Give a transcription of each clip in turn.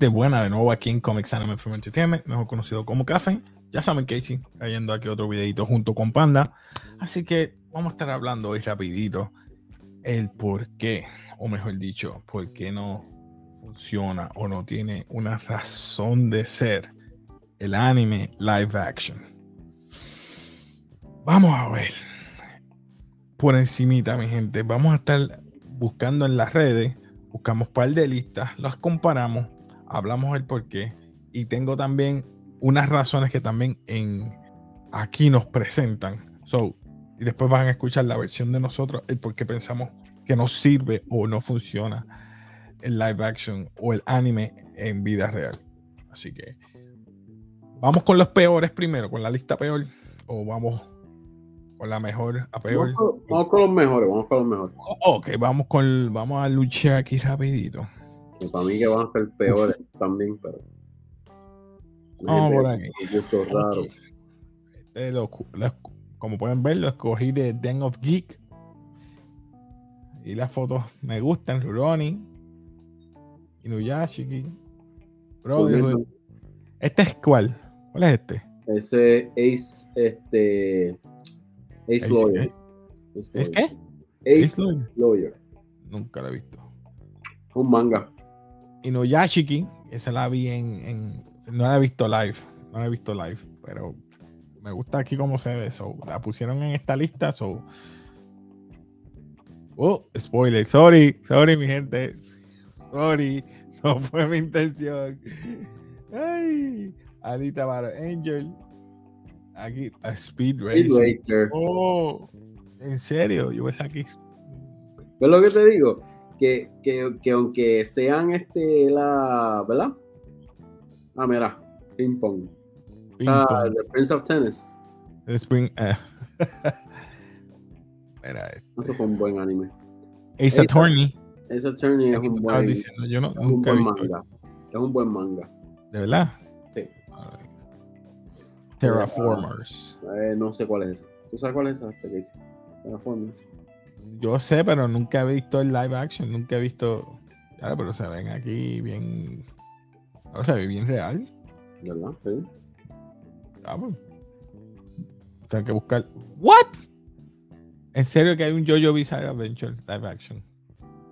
Gente buena, de nuevo aquí en Comics Anime Film Entertainment, mejor conocido como Café. Ya saben, Casey, cayendo aquí otro videito junto con Panda. Así que vamos a estar hablando hoy rapidito el por qué, o mejor dicho, por qué no funciona o no tiene una razón de ser el anime live action. Vamos a ver. Por encimita, mi gente, vamos a estar buscando en las redes buscamos un par de listas, las comparamos, hablamos el por qué y tengo también unas razones que también en aquí nos presentan. So, y después van a escuchar la versión de nosotros, el por qué pensamos que no sirve o no funciona el live action o el anime en vida real. Así que vamos con los peores primero, con la lista peor, o vamos con la mejor a peor. Vamos con, los mejores, vamos con los mejores. ok, vamos con vamos a luchar aquí rapidito. Para mí que van a ser peores también, pero. Vamos por aquí. Este como pueden ver, lo escogí de Den of Geek. Y las fotos me gustan, Ruroni, Inuyashiki. Bro, ¿Este es cuál? ¿Cuál es este? Ese Ace, este. Ace, Lawyer. ¿Es qué? Ace, Lawyer. Nunca lo he visto. Un manga. Y no Yashiki, esa la vi en, No la he visto live. No la he visto live. Pero me gusta aquí cómo se ve. So, la pusieron en esta lista. So. Oh, spoiler. Sorry, sorry, mi gente. Sorry. No fue mi intención. Ay. Alita Bar Angel. Aquí, a Speed Racer. Oh, en serio, yo ves aquí. Pues lo que te digo, que, que, que, aunque sean este la. ¿Verdad? Ah, mira, ping pong. o sea, The Prince of Tennis. Spring. Eh. mira, este. Eso fue un buen anime. Ace Attorney. Ace Attorney es un buen. Diciendo, yo no, nunca un buen manga. Es un buen manga. ¿De verdad? Terraformers. Eh, no sé cuál es esa. ¿Tú sabes cuál es esa? Este Terraformers. Yo sé, pero nunca he visto el live action. Nunca he visto. Claro, pero se ven aquí bien. O sea, bien real. ¿Verdad? Sí. Vamos. Tengo que buscar. ¿What? ¿En serio que hay un JoJo Bizarre Adventure live action?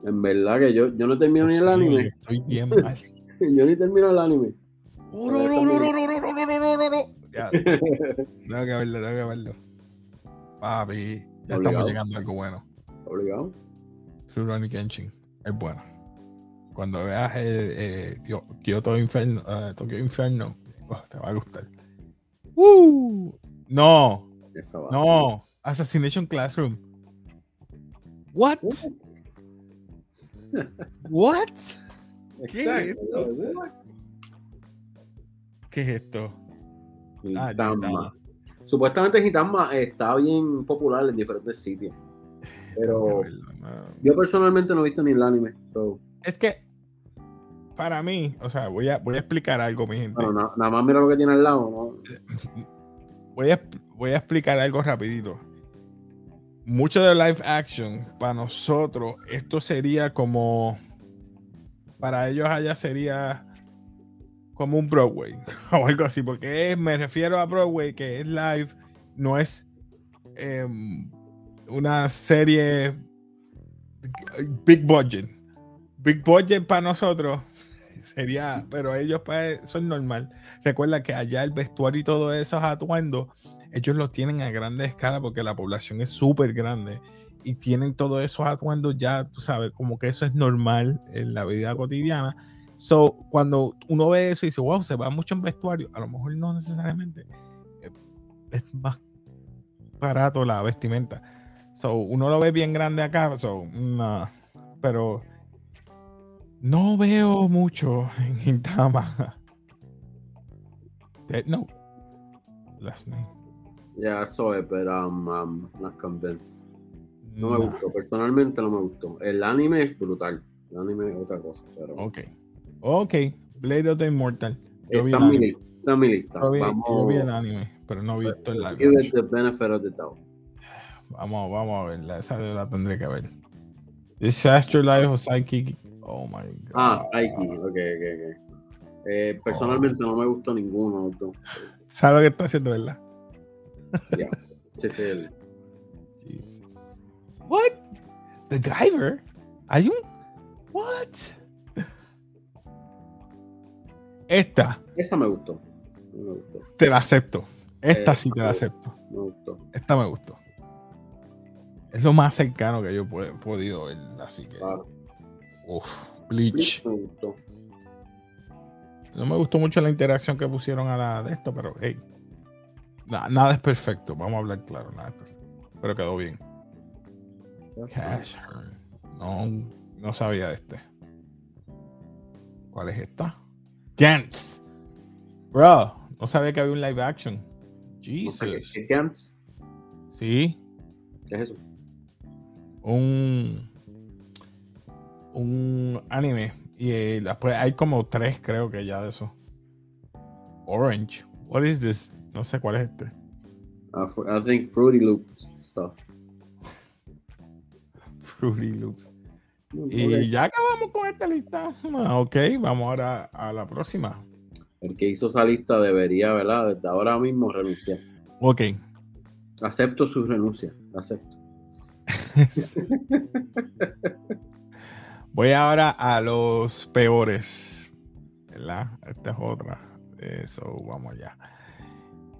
En verdad que yo, yo no termino ni el anime. Estoy bien mal. yo ni termino el anime. Ya. tengo que verlo, tengo que verlo. Papi, ya estamos llegando a algo bueno. Obligado. Rurouni Kenshin es bueno. Cuando veas eh, Kyoto Inferno, uh, Tokyo Inferno, oh, te va a gustar. Uh, no, no, Assassination Classroom. What? What? ¿Qué es esto? ¿Qué es esto? Ah, Supuestamente Gitama está bien popular en diferentes sitios. Pero yo personalmente no he visto ni el anime. Es que para mí, o sea, voy a, voy a explicar algo, mi gente. nada más mira lo que tiene al lado, Voy a, voy a explicar algo rapidito. Mucho de live action, para nosotros, esto sería como. Para ellos allá sería como un Broadway o algo así, porque me refiero a Broadway que es live, no es em, una serie big budget. Big budget para nosotros sería, pero ellos pues, son normal. Recuerda que allá el vestuario y todo esos atuendos, ellos los tienen a grande escala porque la población es súper grande y tienen todos esos atuendos ya, tú sabes, como que eso es normal en la vida cotidiana So, cuando uno ve eso y dice, wow, se va mucho en vestuario, a lo mejor no necesariamente eh, es más barato la vestimenta. So, uno lo ve bien grande acá, so, no, pero no veo mucho en Gintama. No. Last name. Ya, soy, pero I'm, not convinced. No, me gustó, personalmente no me gustó. El anime es brutal. El anime es otra cosa. Pero... Ok. Ok, Blade of the Immortal. Yo está, mi lista, está mi lista. Yo vi, el anime, pero no vi visto el live. the benefit of the doubt. Vamos, vamos a verla. Esa la tendré que ver. Disaster Life of Psychic Oh my god. Ah, Psyche. Ok, ok, ok. Eh, personalmente no me gustó ninguno. dos. ¿Sabes lo que está haciendo, verdad? El. Jesus. What? The Guyver? ¿Hay un? What? Esta, Esa me gustó. Me gustó. te la acepto. Esta Eh, sí te la acepto. Me gustó. Esta me gustó. Es lo más cercano que yo he podido ver. Así que. Claro. Uf, Bleach. No me gustó mucho la interacción que pusieron a la de esto, pero hey. na- nada es perfecto. Vamos a hablar claro. Nada es perfecto. Pero quedó bien. Cash. No, no sabía de este. ¿Cuál es esta? Gantz. Bro, no sabía que había un live action. Qué- Jesus. ¿Qué Gantz? Sí, ¿Qué es eso? Un un anime y eh, después hay como tres creo que ya de eso. Orange. What is this? No sé cuál es este. Uh, fr- I think Fruity Loops stuff. Fruity Loops. Ok. Y ya acabamos con esta lista. Ah, ok, vamos ahora a la próxima. El que hizo esa lista debería, ¿verdad? Desde ahora mismo renunciar. Ok. Acepto su renuncia. Acepto. Voy ahora a los peores. ¿Verdad? Esta es otra. Eso, vamos allá.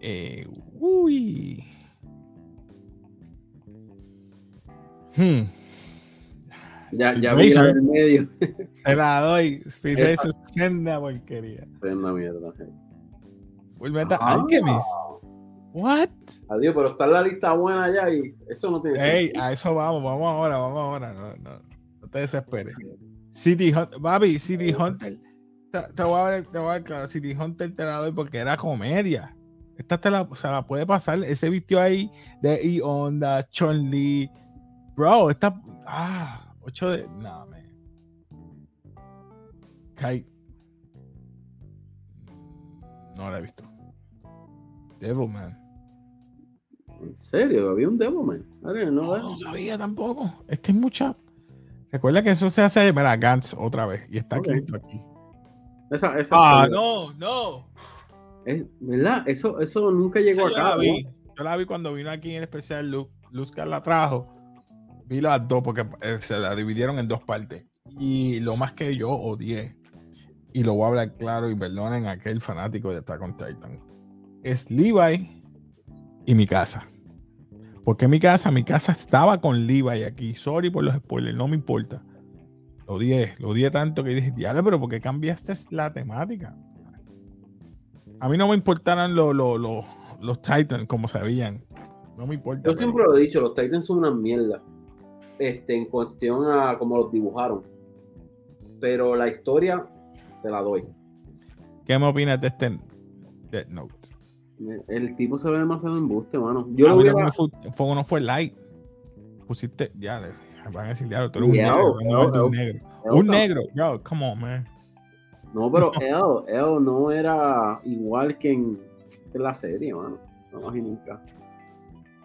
Eh, uy. Hmm. Ya, ya vi la del medio. Te la doy. Speed Racer es senda porquería. Una mierda. Full Metal Ah. Alchemist. What? Adiós, pero está en la lista buena ya y eso no tiene Ey, sentido. a eso vamos, vamos ahora, vamos ahora. No, no, no te desesperes. City Hunter, Babi, City Hunter. Te, te voy a ver, te voy a ver claro, City Hunter te la doy porque era comedia. Esta te la, se la puede pasar. Ese vistió ahí de E Onda, Chun Li. Bro, esta. Ah, 8 de. No, man. Kai. No la he visto. Devilman. En serio, había un. Madre, no, No, no sabía tampoco. Es que hay mucha. Recuerda que eso se hace. Mira, Gantz otra vez. Y está aquí. Ok. está aquí. Esa, esa Ah, no, no. Es- ¿Verdad? Eso, eso nunca llegó Esa yo acá. la ¿no? vi. Yo la vi cuando vino aquí en el especial. Lu- Luzcar la trajo. Vi las dos porque eh, se la dividieron en dos partes. Y lo más que yo odié, y lo voy a hablar claro y perdonen a aquel fanático de Attack on Titan, es Levi y mi casa. Porque mi casa, mi casa estaba con Levi aquí. Sorry por los spoilers, no me importa. Lo odié, lo odié tanto que dije, diablo, pero ¿por qué cambiaste la temática? A mí no me importaran lo- lo- lo- los Titans como se veían. No me importa. Yo pero- siempre lo he dicho, los Titans son una mierda. Este, en cuestión a cómo los dibujaron. Pero la historia te la doy. ¿Qué me opinas de este Death Note? El tipo se ve demasiado embuste, mano. Yo lo no fue, fue- no fue light. Pusiste, ya, van a decir, diablo, tú eres un Yeah, negro. un negro. Un negro, yo, come on, man. No, pero él, él no era igual que en, que en la serie, mano. No más y nunca.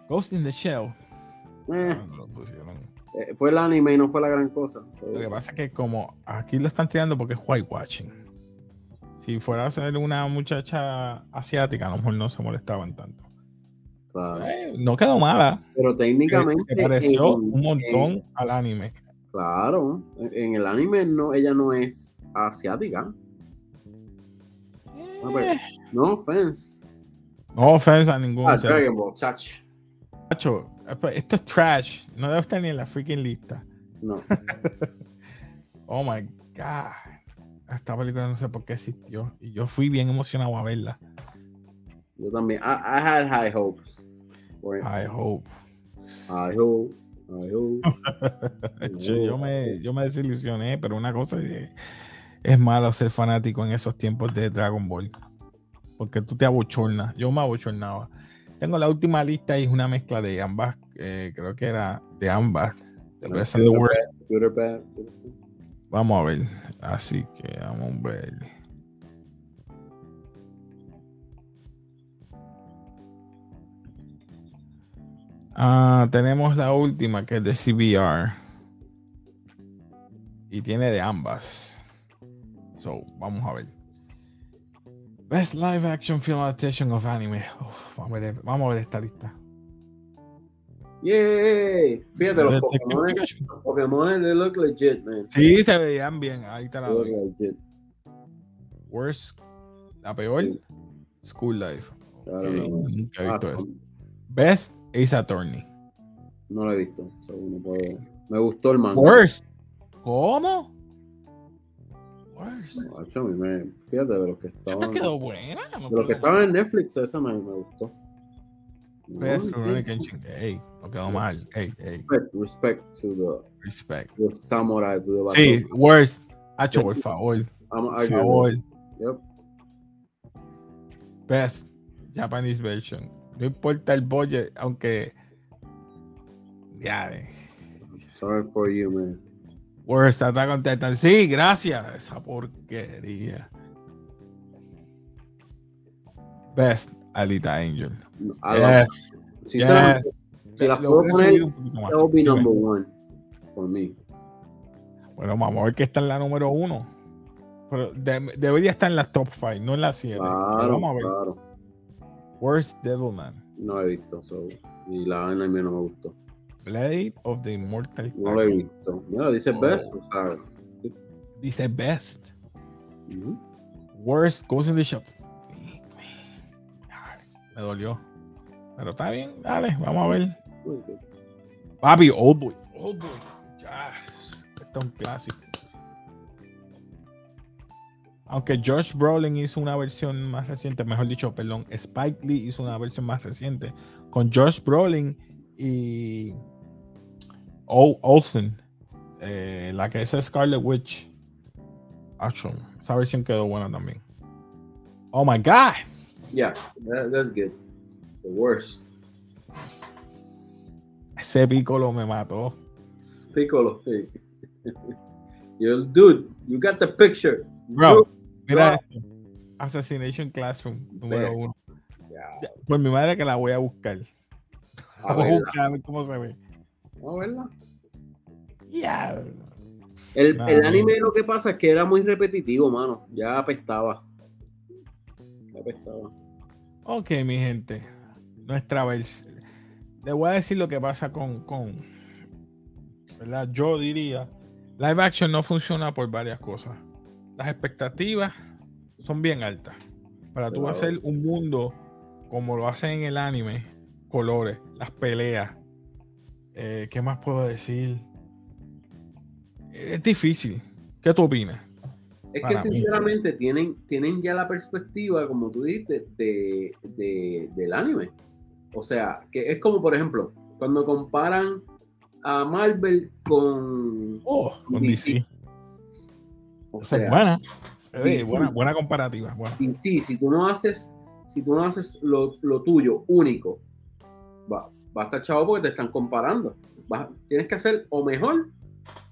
Ghost in the Shell. Eh, Ah, eh, fue el anime y no fue la gran cosa. So, Lo que pasa es que como aquí lo están tirando porque es whitewashing. Si fuera a ser una muchacha asiática, a lo mejor no se molestaban tanto. claro. Eh, no quedó mala. Pero Se técnicamente. pareció en- un montón en- al anime. claro. En, el anime no, ella no es asiática. Ah, pues, No offense. No ofensa a ningún Ah. Dragon Ball, chach. Macho, Esto es trash. No debe estar ni en la freaking lista. No. Oh my God. Esta película no sé por qué existió. Y yo fui bien emocionado a verla. Yo también. I, I had high hopes. I hope. I hope. I hope. Yo, yo me, yo me desilusioné, pero una cosa es, es malo ser fanático en esos tiempos de Dragon Ball. Porque tú te abochornas. Yo me abochornaba. Tengo la última lista y es una mezcla de ambas. eh, creo que era de ambas. The best of the worst. Vamos a ver. Así que vamos a ver. Ah, tenemos la última que es de CBR. Y tiene de ambas. So, vamos a ver. Best live action film adaptation of anime. Vamos a ver esta lista. Yay! Fíjate, los Pokémon, los Pokémon they look legit, man. Sí, se veían bien. Ahí está la They doy. Worst, la peor, Sí. School Life. Claro, Ok, no, no. Nunca he Ah, visto no, eso. Best Ace Attorney. no lo he visto. no puedo- Me gustó el manga. Worst. ¿Cómo? Worst. Me- Fíjate, de los que estaban. te quedó buena. no De los que estaban en Netflix, esa me, me gustó. Best. Rurouni Kenshin. Ey, no quedó mal. Ey, ey. Respect, respect to Respect. the, the samurai, to the Sí, worst. Hacho, por favor. Por favor. Yep. Best Japanese version. No importa el budget, aunque. Ya. eh. Sorry for you, man. Worst Attack on Titan. Sí, gracias. Esa porquería. Best Alita Angel. I love- Yes. Si las puedo poner, that will be Dime. number one for me. Bueno, vamos a ver que está en la número uno. Pero de- debería estar en la top 5, no en la 7. Claro, vamos a ver. claro. Worst Devilman. No he visto, so, y la anime no me gustó. Blade of the Immortal No lo he visto. Mira, dice Oh. best, o sea. Dice best. Worst Ghost in the Shop. Me dolió. Pero está bien, dale, vamos a ver. Muy bien. Papi, Oldboy. Oldboy. Yes. Este es un clásico. Aunque Josh Brolin hizo una versión más reciente, mejor dicho, perdón, Spike Lee hizo una versión más reciente con Josh Brolin y O- Olsen, eh, la que es Scarlet Witch. Acho, esa versión quedó buena también. Oh my god. Yeah, that- that's good. The worst. Ese Piccolo me mató. Piccolo. you dude, you got the picture. Bro, mira Bro. esto. Assassination Classroom, número Best. uno. Yeah. Por mi madre que la voy a buscar. A La voy a buscar a ver cómo se ve. Vamos a verla. Ya. El, Nah, el anime lo que pasa es que era muy repetitivo, mano. Ya apestaba. Ya apestaba. Ok, mi gente. Nuestra vez. Le voy a decir lo que pasa con, con. ¿Verdad? Yo diría. Live action no funciona por varias cosas. Las expectativas son bien altas. Para tú hacer un mundo como lo hacen en el anime, colores, las peleas. eh, ¿Qué más puedo decir? Es difícil. ¿Qué tú opinas? Es que mí. sinceramente tienen, tienen ya la perspectiva, como tú dijiste, de, de- del anime. O sea, que es como, por ejemplo, cuando comparan a Marvel con... Oh, con DC. DC. O es sea, buena. Eh, buena. Buena comparativa. buena. y sí, si tú no haces, si tú no haces lo, lo tuyo único, va, va a estar chavo porque te están comparando. Vas- tienes que hacer o mejor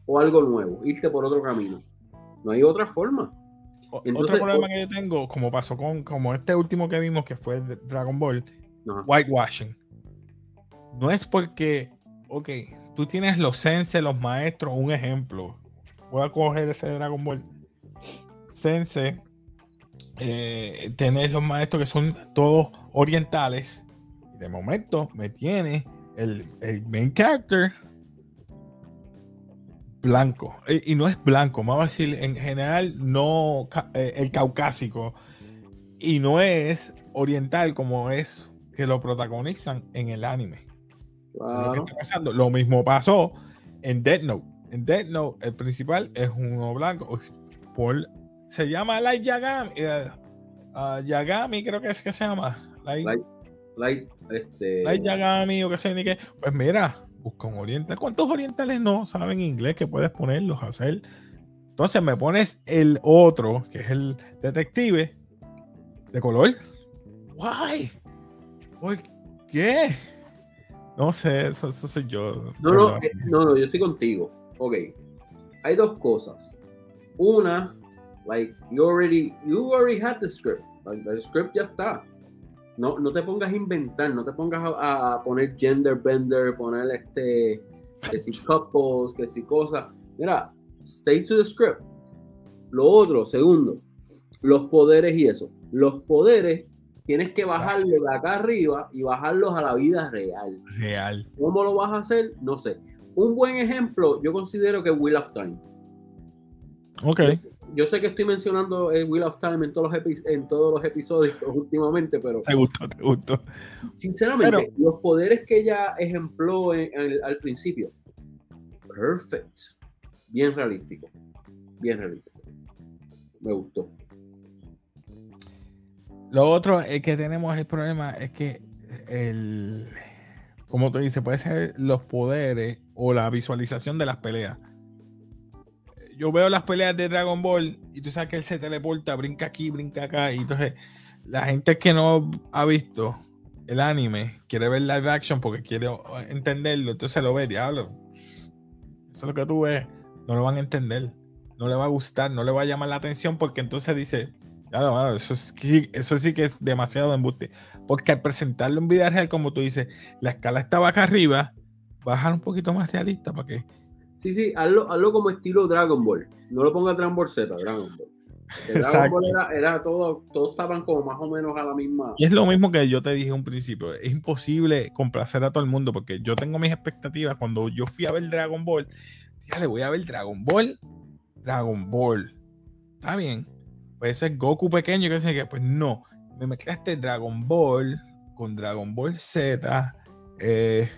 o algo nuevo, irte por otro camino. No hay otra forma. Entonces, Otro problema que yo tengo, como pasó con como este último que vimos, que fue Dragon Ball, Ajá. whitewashing. No es porque, ok, tú tienes los sense, los maestros, un ejemplo. Voy a coger ese Dragon Ball. Sense, eh, tenés los maestros que son todos orientales. Y de momento me tiene el, el main character blanco. Y no es blanco, vamos a decir, en general, no eh, el caucásico. Y no es oriental como es que lo protagonizan en el anime. Lo que está pasando. Lo mismo pasó en Dead Note. En Dead Note, el principal es uno blanco. Por, se llama Light Yagami. ah, Yagami, creo que es que se llama. Light, Light, Light, este, Light Yagami o qué sé ni qué. Pues mira, busca un oriental. ¿Cuántos orientales no saben inglés que puedes ponerlos a hacer? Entonces me pones el otro, que es el detective, de color. Why? ¿Por qué? No sé, eso, eso soy yo. No, no, eh, no, no, yo estoy contigo. Ok. Hay dos cosas. Una, like, you already, you already had the script. Like, the script ya está. No, no te pongas a inventar, no te pongas a, a poner gender bender, poner este, que si couples, que si cosas. Mira, stay to the script. Lo otro, segundo, los poderes y eso. Los poderes tienes que bajarlos de acá arriba y bajarlos a la vida real. Real. ¿Cómo lo vas a hacer? No sé. Un buen ejemplo, yo considero que Wheel of Time. Ok. Yo sé que estoy mencionando el Wheel of Time en todos los, en todos los episodios últimamente, pero Te gustó, te gustó. sinceramente, los poderes que ella ejempló en- en- al principio, perfect. Bien realístico. Bien realístico. Me gustó. Lo otro es que tenemos el problema es que el, como tú dices, puede ser los poderes o la visualización de las peleas. Yo veo las peleas de Dragon Ball y tú sabes que él se teleporta, brinca aquí, brinca acá. Y entonces la gente que no ha visto el anime quiere ver live action porque quiere entenderlo. Entonces lo ve, diablo. Eso es lo que tú ves. No lo van a entender. No le va a gustar, no le va a llamar la atención porque entonces dice, Claro, eso, es eso sí que es demasiado de embuste. Porque al presentarlo en vida real, como tú dices, la escala estaba acá arriba, bajar un poquito más realista para que. Sí, sí, hazlo, hazlo como estilo Dragon Ball. No lo ponga Dragon Ball Z, Dragon Ball. Dragon. Ball era, era todo, todos estaban como más o menos a la misma. Y es lo mismo que yo te dije un principio. Es imposible complacer a todo el mundo porque yo tengo mis expectativas. Cuando yo fui a ver Dragon Ball, ya le voy a ver Dragon Ball. Dragon Ball. Está bien. Puede ser Goku pequeño que sé que, pues no. Me mezclaste Dragon Ball con Dragon Ball Z. eh,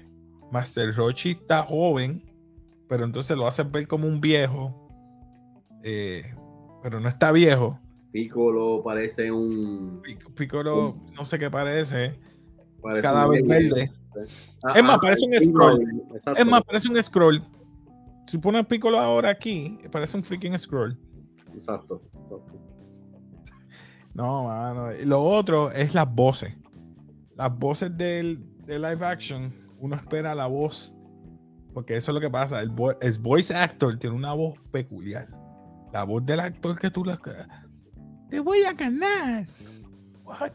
Master Roshi está joven, pero entonces lo haces ver como un viejo. eh, pero no está viejo. Piccolo parece un. Pic- Piccolo, no sé qué parece. parece Cada un vez verde. Ah, Es más, ah, parece un scroll. exacto. Es más, parece un scroll. Si pones Piccolo ahora aquí, parece un freaking scroll. Exacto. exacto. No, mano. Lo otro es las voces. Las voces del, de live action, uno espera la voz. Porque eso es lo que pasa. El, vo- el voice actor tiene una voz peculiar. La voz del actor que tú la. Te voy a ganar. What?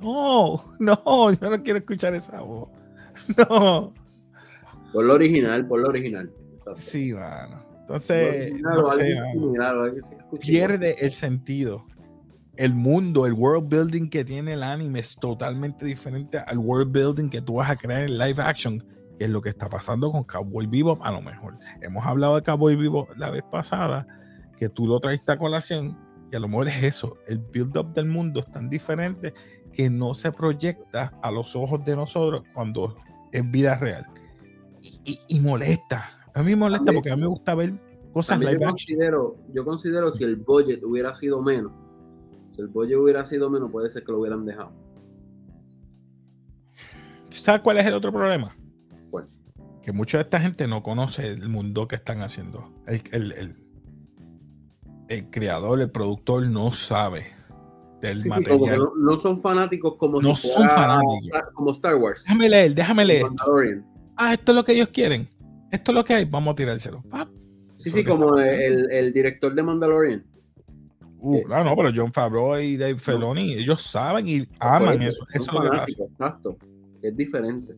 No, no, yo no quiero escuchar esa voz. No. Por lo original, por lo original. Exacto. Sí, mano. Entonces, original, no sé, similar, pierde el sentido. El mundo, el world building que tiene el anime es totalmente diferente al world building que tú vas a crear en live action, que es lo que está pasando con Cowboy Vivo. A lo mejor hemos hablado de Cowboy Vivo la vez pasada, que tú lo traiste a colación, y a lo mejor es eso. El build up del mundo es tan diferente que no se proyecta a los ojos de nosotros cuando es vida real. Y, y- y molesta. A mí me molesta También- porque a mí me gusta ver cosas live yo considero, yo considero si el budget hubiera sido menos, si el budget hubiera sido menos, puede ser que lo hubieran dejado. ¿Sabes cuál es el otro problema? Que mucha de esta gente no conoce el mundo que están haciendo. El, el- el- el creador, el productor no sabe del Sí, material. no, no son fanáticos como No si son fuera fanáticos. Como Star Wars. Déjame leer, déjame leer. Ah, esto es lo que ellos quieren. Esto es lo que hay. Vamos a tirárselo. Pap. Sí, sí, como el, el director de Mandalorian. Uh, ah, no, pero John Favreau y Dave Filoni, ellos saben y aman eso. Eso es lo que pasa. Exacto. Es diferente.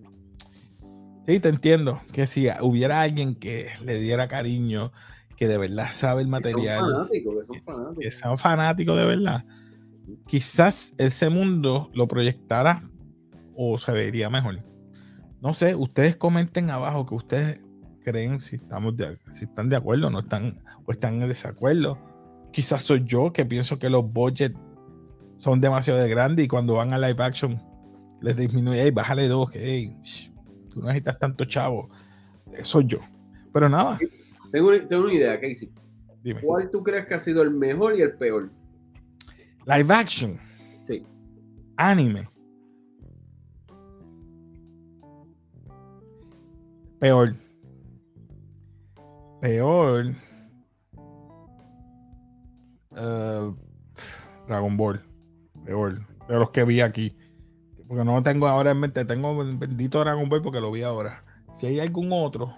Sí, te entiendo. Que si hubiera alguien que le diera cariño, que de verdad sabe el Que material. Son fanáticos, que son fanáticos. que sean fanáticos de verdad, quizás ese mundo lo proyectara o se vería mejor. No sé, ustedes comenten abajo que ustedes creen si estamos de, si están de acuerdo o no están o están en desacuerdo. Quizás soy yo que pienso que los budgets son demasiado de grandes y cuando van a live action les disminuye, hey, bájale dos, que hey, tú no necesitas tanto chavo. Eh, Soy yo. Pero nada, Tengo, una, tengo una idea, Casey. dime. ¿Cuál tú crees que ha sido el mejor y el peor? Live action. Sí. Anime. Peor. Peor. Eh, Dragon Ball. Peor. De los que vi aquí. Porque no tengo ahora en mente. Tengo el bendito Dragon Ball porque lo vi ahora. Si hay algún otro.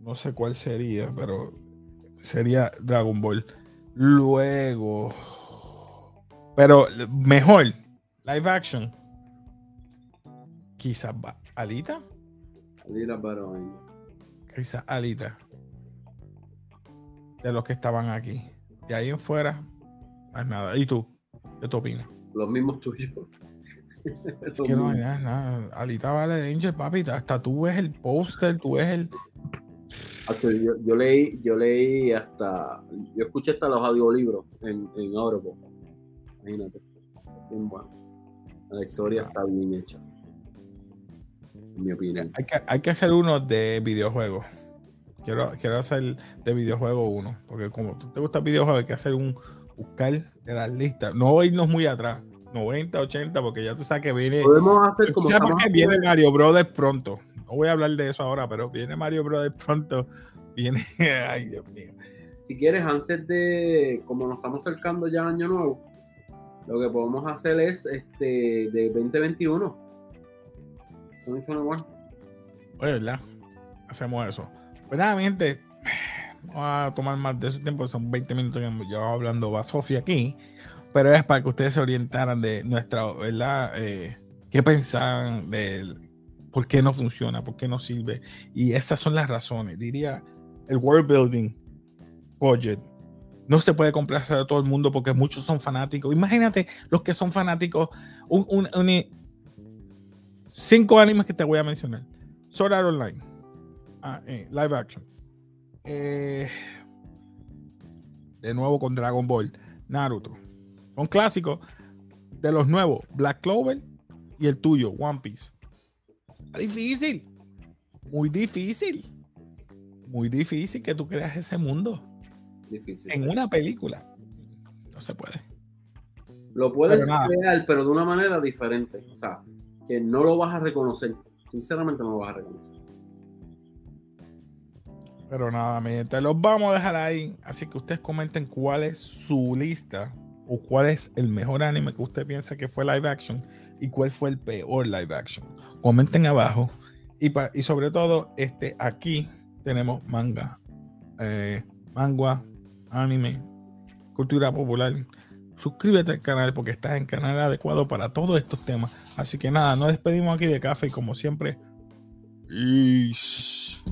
No sé cuál sería, pero sería Dragon Ball. Luego. Pero mejor. Live action. Quizás va- Alita. Alira Barón. Quizás Alita. de los que estaban aquí. De ahí en fuera, más nada. ¿Y tú? ¿Qué te opinas? Los mismos tuyos. Es que no nada, nada. Alita vale Angel, papi. Hasta tú ves el póster, tú ves el. Yo, yo, leí, yo leí hasta, yo escuché hasta los audiolibros en, en Audible. Imagínate. Bien bueno. La historia está bien hecha. En mi opinión. Hay que, hay que hacer uno de videojuegos. Quiero, quiero hacer de videojuego uno. Porque como tú te gusta videojuegos, hay que hacer un buscar de las listas. No irnos muy atrás. 90, 80, porque ya tú sabes que viene. Podemos hacer como. ¿Sabes por qué viene Mario Brothers pronto? No voy a hablar de eso ahora, pero viene Mario Brothers pronto. Viene. Ay, Dios mío. Si quieres, antes de. Como nos estamos acercando ya Año Nuevo, lo que podemos hacer es este de 2021. 2021. Oye, ¿verdad? Hacemos eso. Pues nada, mi gente. Vamos a tomar más de ese tiempo, son 20 minutos que llevamos hablando va Sofía aquí pero es para que ustedes se orientaran de nuestra, ¿verdad? Eh, ¿Qué pensaban de por qué no funciona, por qué no sirve? Y esas son las razones. Diría, el world building budget no se puede complacer a todo el mundo porque muchos son fanáticos. Imagínate los que son fanáticos, cinco animes que te voy a mencionar. Sword Art Online, ah, eh, live action. Eh, de nuevo con Dragon Ball, Naruto, un clásico de los nuevos, Black Clover y el tuyo, One Piece. Está difícil. Muy difícil. Muy difícil que tú creas ese mundo. Difícil. En una película. No se puede. Lo puedes crear, pero de una manera diferente. O sea, que no lo vas a reconocer. Sinceramente no lo vas a reconocer. Pero nada, mi gente, los vamos a dejar ahí. Así que ustedes comenten cuál es su lista o cuál es el mejor anime que usted piensa que fue live action y cuál fue el peor live action. Comenten abajo y, y sobre todo este aquí tenemos manga, eh, manga, anime, cultura popular. Suscríbete al canal porque estás en canal adecuado para todos estos temas. Así que nada, nos despedimos aquí de café y como siempre. Peace.